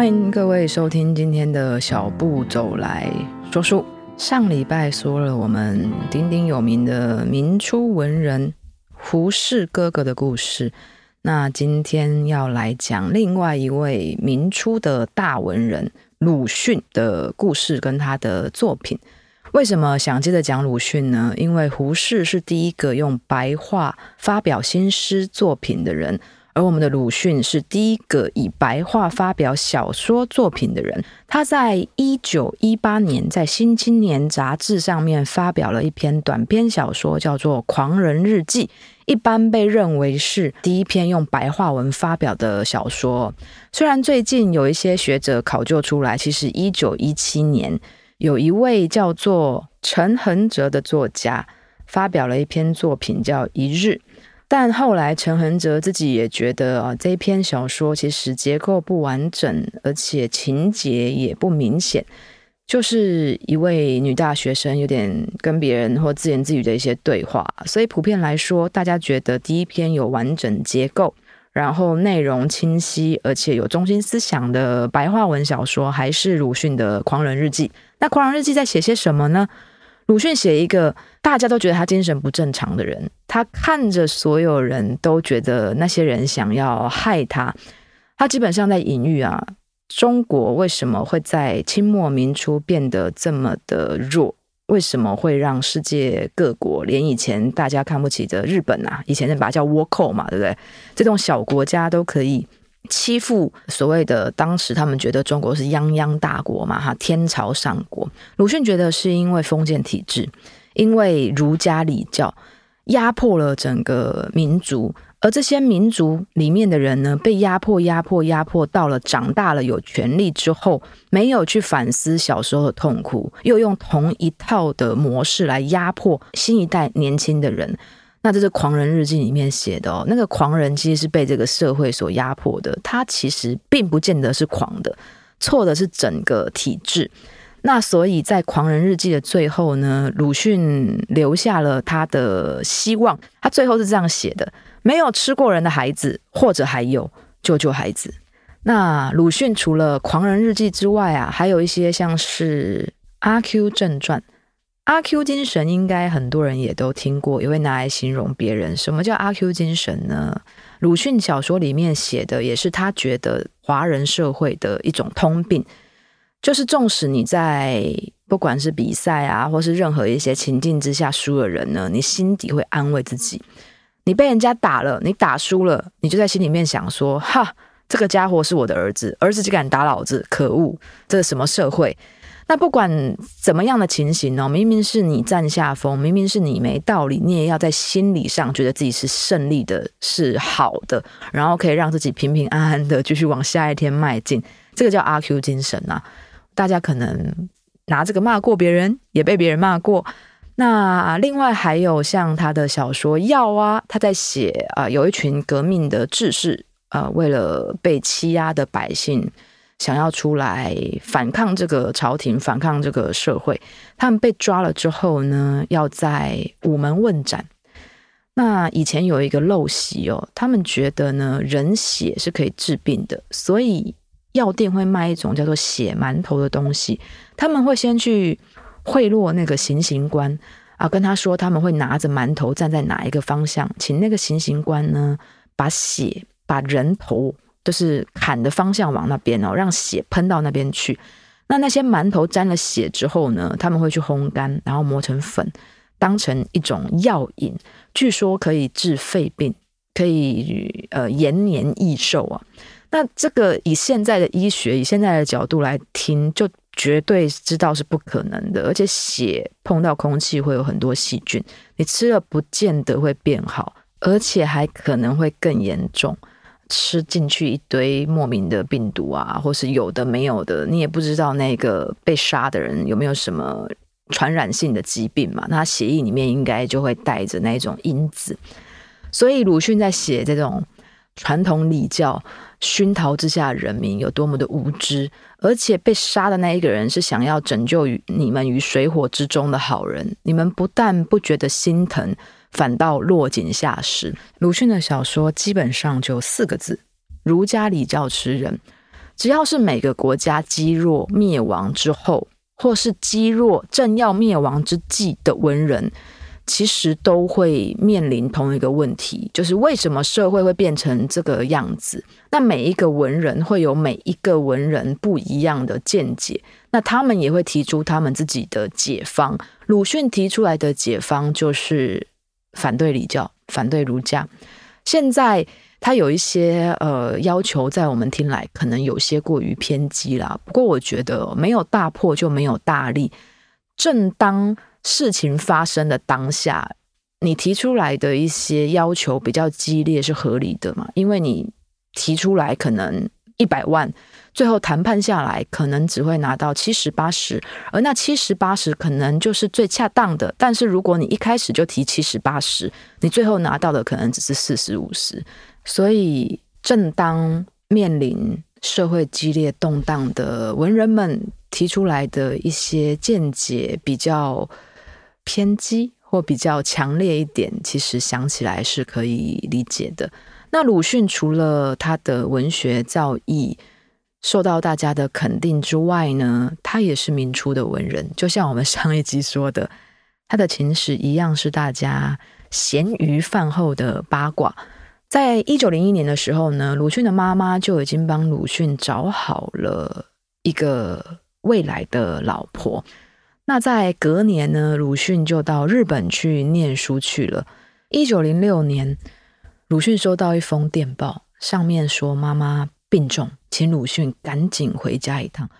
欢迎各位收听今天的小步走来说书。上礼拜说了我们鼎鼎有名的明初文人胡适哥哥的故事，那今天要来讲另外一位明初的大文人鲁迅的故事跟他的作品。为什么想接着讲鲁迅呢？因为胡适是第一个用白话发表新诗作品的人。而我们的鲁迅是第一个以白话发表小说作品的人。他在一九一八年在《新青年》杂志上面发表了一篇短篇小说，叫做《狂人日记》，一般被认为是第一篇用白话文发表的小说。虽然最近有一些学者考究出来，其实一九一七年有一位叫做陈恒哲的作家发表了一篇作品，叫《一日》。但后来，陈恒哲自己也觉得啊，这篇小说其实结构不完整，而且情节也不明显，就是一位女大学生有点跟别人或自言自语的一些对话。所以普遍来说，大家觉得第一篇有完整结构，然后内容清晰，而且有中心思想的白话文小说，还是鲁迅的《狂人日记》。那《狂人日记》在写些什么呢？鲁迅写一个大家都觉得他精神不正常的人，他看着所有人都觉得那些人想要害他，他基本上在隐喻啊，中国为什么会在清末民初变得这么的弱？为什么会让世界各国连以前大家看不起的日本啊，以前那把叫倭寇嘛，对不对？这种小国家都可以。欺负所谓的当时他们觉得中国是泱泱大国嘛，哈，天朝上国。鲁迅觉得是因为封建体制，因为儒家礼教压迫了整个民族，而这些民族里面的人呢，被压迫、压迫、压迫到了长大了有权利之后，没有去反思小时候的痛苦，又用同一套的模式来压迫新一代年轻的人。那这是《狂人日记》里面写的哦，那个狂人其实是被这个社会所压迫的，他其实并不见得是狂的，错的是整个体制。那所以在《狂人日记》的最后呢，鲁迅留下了他的希望，他最后是这样写的：没有吃过人的孩子，或者还有救救孩子。那鲁迅除了《狂人日记》之外啊，还有一些像是《阿 Q 正传》。阿 Q 精神应该很多人也都听过，也会拿来形容别人。什么叫阿 Q 精神呢？鲁迅小说里面写的也是他觉得华人社会的一种通病，就是纵使你在不管是比赛啊，或是任何一些情境之下输了人呢，你心底会安慰自己，你被人家打了，你打输了，你就在心里面想说：哈，这个家伙是我的儿子，儿子就敢打老子，可恶，这是什么社会？那不管怎么样的情形呢，明明是你占下风，明明是你没道理，你也要在心理上觉得自己是胜利的，是好的，然后可以让自己平平安安的继续往下一天迈进。这个叫阿 Q 精神啊！大家可能拿这个骂过别人，也被别人骂过。那另外还有像他的小说《药》啊，他在写啊，有一群革命的志士啊，为了被欺压的百姓。想要出来反抗这个朝廷，反抗这个社会，他们被抓了之后呢，要在午门问斩。那以前有一个陋习哦，他们觉得呢，人血是可以治病的，所以药店会卖一种叫做血馒头的东西。他们会先去贿赂那个行刑官啊，跟他说他们会拿着馒头站在哪一个方向，请那个行刑官呢，把血把人头。就是砍的方向往那边哦，让血喷到那边去。那那些馒头沾了血之后呢，他们会去烘干，然后磨成粉，当成一种药饮。据说可以治肺病，可以呃延年益寿啊。那这个以现在的医学，以现在的角度来听，就绝对知道是不可能的。而且血碰到空气会有很多细菌，你吃了不见得会变好，而且还可能会更严重。吃进去一堆莫名的病毒啊，或是有的没有的，你也不知道那个被杀的人有没有什么传染性的疾病嘛？那血液里面应该就会带着那种因子。所以鲁迅在写这种传统礼教熏陶之下，人民有多么的无知，而且被杀的那一个人是想要拯救于你们于水火之中的好人，你们不但不觉得心疼。反倒落井下石。鲁迅的小说基本上就四个字：儒家礼教吃人。只要是每个国家积弱灭亡之后，或是积弱正要灭亡之际的文人。其实都会面临同一个问题，就是为什么社会会变成这个样子？那每一个文人会有每一个文人不一样的见解，那他们也会提出他们自己的解方。鲁迅提出来的解方就是反对礼教，反对儒家。现在他有一些呃要求，在我们听来可能有些过于偏激啦。不过我觉得没有大破就没有大立，正当。事情发生的当下，你提出来的一些要求比较激烈是合理的嘛？因为你提出来可能一百万，最后谈判下来可能只会拿到七十八十，而那七十八十可能就是最恰当的。但是如果你一开始就提七十八十，你最后拿到的可能只是四十五十。所以，正当面临社会激烈动荡的文人们提出来的一些见解比较。偏激或比较强烈一点，其实想起来是可以理解的。那鲁迅除了他的文学造诣受到大家的肯定之外呢，他也是明初的文人。就像我们上一集说的，他的情史一样是大家咸鱼饭后的八卦。在一九零一年的时候呢，鲁迅的妈妈就已经帮鲁迅找好了一个未来的老婆。那在隔年呢，鲁迅就到日本去念书去了。一九零六年，鲁迅收到一封电报，上面说妈妈病重，请鲁迅赶紧回家一趟。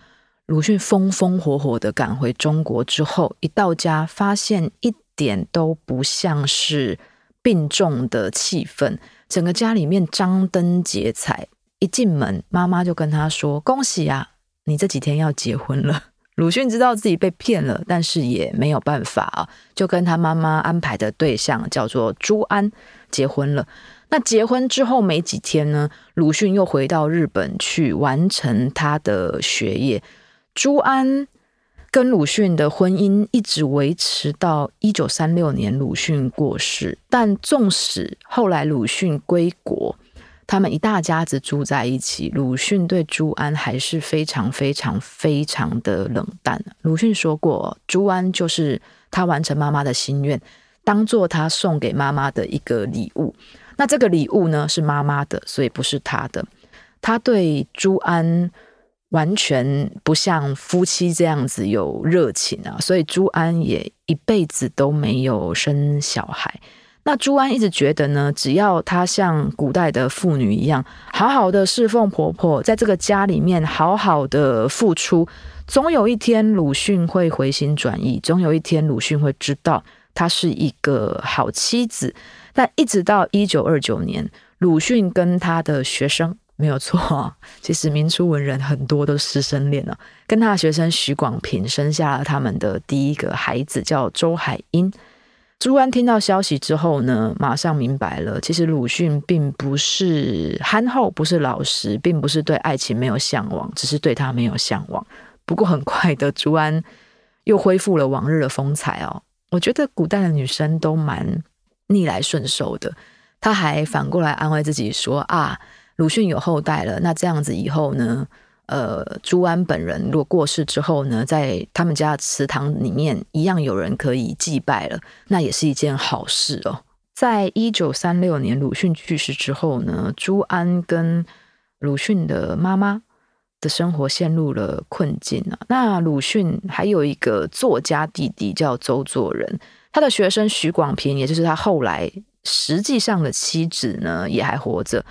鲁迅风风火火的赶回中国之后，一到家发现一点都不像是病重的气氛，整个家里面张灯结彩。一进门，妈妈就跟他说：“恭喜啊，你这几天要结婚了。” 鲁迅知道自己被骗了，但是也没有办法啊，就跟他妈妈安排的对象叫做朱安结婚了。那结婚之后没几天呢，鲁迅又回到日本去完成他的学业。朱安跟鲁迅的婚姻一直维持到一九三六年鲁迅过世，但纵使后来鲁迅归国。他们一大家子住在一起，鲁迅对朱安还是非常非常非常的冷淡。鲁迅说过，朱安就是他完成妈妈的心愿，当做他送给妈妈的一个礼物。那这个礼物呢，是妈妈的，所以不是他的。他对朱安完全不像夫妻这样子有热情啊，所以朱安也一辈子都没有生小孩。那朱安一直觉得呢，只要她像古代的妇女一样，好好的侍奉婆婆，在这个家里面好好的付出，总有一天鲁迅会回心转意，总有一天鲁迅会知道她是一个好妻子。但一直到一九二九年，鲁迅跟他的学生没有错，其实明初文人很多都师生恋了，跟他的学生许广平生下了他们的第一个孩子，叫周海婴。朱安听到消息之后呢，马上明白了，其实鲁迅并不是憨厚，不是老实，并不是对爱情没有向往，只是对他没有向往。不过很快的，朱安又恢复了往日的风采哦。我觉得古代的女生都蛮逆来顺受的。她还反过来安慰自己说：“啊，鲁迅有后代了，那这样子以后呢？”呃，朱安本人如果过世之后呢，在他们家的祠堂里面一样有人可以祭拜了，那也是一件好事哦。在一九三六年鲁迅去世之后呢，朱安跟鲁迅的妈妈的生活陷入了困境啊。那鲁迅还有一个作家弟弟叫周作人，他的学生许广平，也就是他后来实际上的妻子呢，也还活着。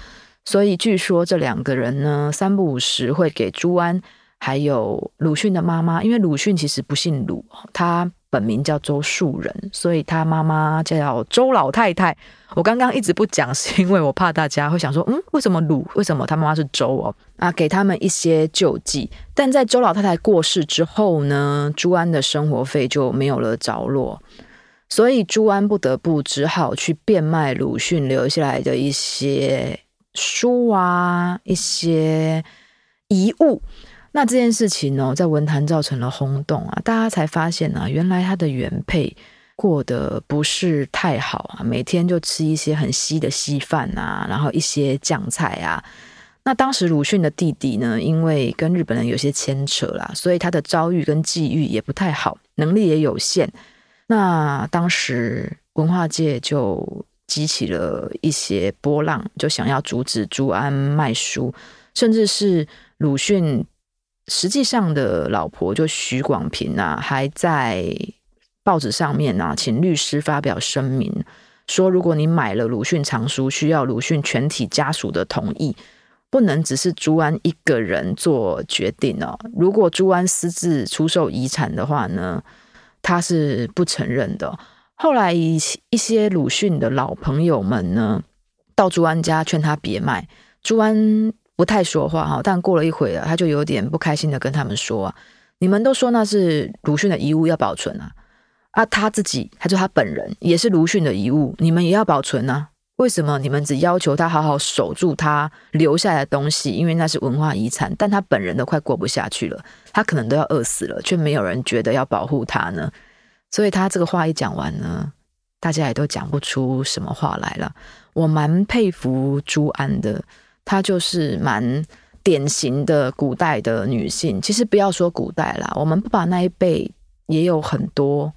所以据说这两个人呢，三不五时会给朱安还有鲁迅的妈妈，因为鲁迅其实不姓鲁，他本名叫周树人，所以他妈妈叫周老太太。我刚刚一直不讲，是因为我怕大家会想说，嗯，为什么鲁？为什么他妈妈是周哦？啊，给他们一些救济。但在周老太太过世之后呢，朱安的生活费就没有了着落，所以朱安不得不只好去变卖鲁迅留下来的一些。书啊，一些遗物，那这件事情呢，在文坛造成了轰动啊，大家才发现啊，原来他的原配过得不是太好啊，每天就吃一些很稀的稀饭啊，然后一些酱菜啊，那当时鲁迅的弟弟呢，因为跟日本人有些牵扯啦，所以他的遭遇跟际遇也不太好，能力也有限。那当时文化界就激起了一些波浪，就想要阻止朱安卖书，甚至是鲁迅实际上的老婆就许广平啊，还在报纸上面啊，请律师发表声明，说如果你买了鲁迅藏书，需要鲁迅全体家属的同意。不能只是朱安一个人做决定哦。如果朱安私自出售遗产的话呢，他是不承认的。后来一一些鲁迅的老朋友们呢，到朱安家劝他别卖。朱安不太说话哈，但过了一会儿，他就有点不开心的跟他们说啊：“你们都说那是鲁迅的遗物要保存啊，啊他自己，他就他本人也是鲁迅的遗物，你们也要保存啊。”为什么你们只要求他好好守住他留下来的东西？因为那是文化遗产，但他本人都快过不下去了，他可能都要饿死了，却没有人觉得要保护他呢。所以他这个话一讲完呢，大家也都讲不出什么话来了。我蛮佩服朱安的，她就是蛮典型的古代的女性。其实不要说古代啦，我们不把那一辈也有很多。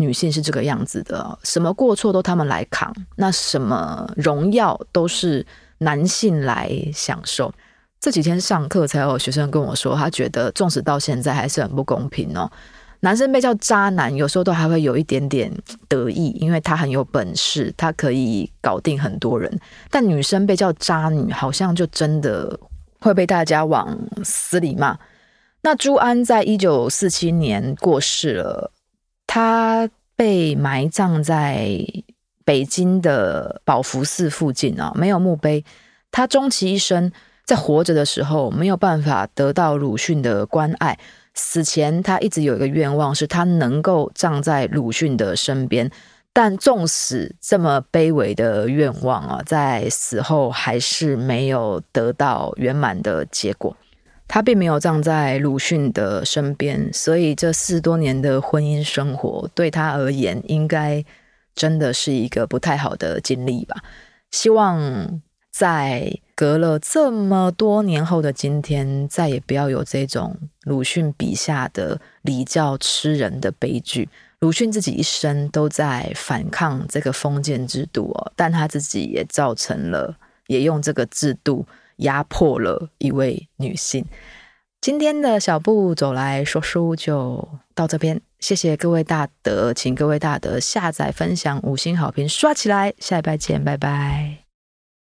女性是这个样子的，什么过错都他们来扛，那什么荣耀都是男性来享受。这几天上课才有学生跟我说，他觉得纵使到现在还是很不公平哦。男生被叫渣男，有时候都还会有一点点得意，因为他很有本事，他可以搞定很多人。但女生被叫渣女，好像就真的会被大家往死里骂。那朱安在一九四七年过世了。他被埋葬在北京的宝福寺附近啊，没有墓碑。他终其一生，在活着的时候没有办法得到鲁迅的关爱，死前他一直有一个愿望，是他能够葬在鲁迅的身边。但纵使这么卑微的愿望啊，在死后还是没有得到圆满的结果。他并没有葬在鲁迅的身边，所以这四十多年的婚姻生活对他而言，应该真的是一个不太好的经历吧。希望在隔了这么多年后的今天，再也不要有这种鲁迅笔下的礼教吃人的悲剧。鲁迅自己一生都在反抗这个封建制度哦，但他自己也造成了，也用这个制度。压迫了一位女性。今天的小步走来说书就到这边，谢谢各位大德，请各位大德下载、分享、五星好评刷起来，下一拜见，拜拜。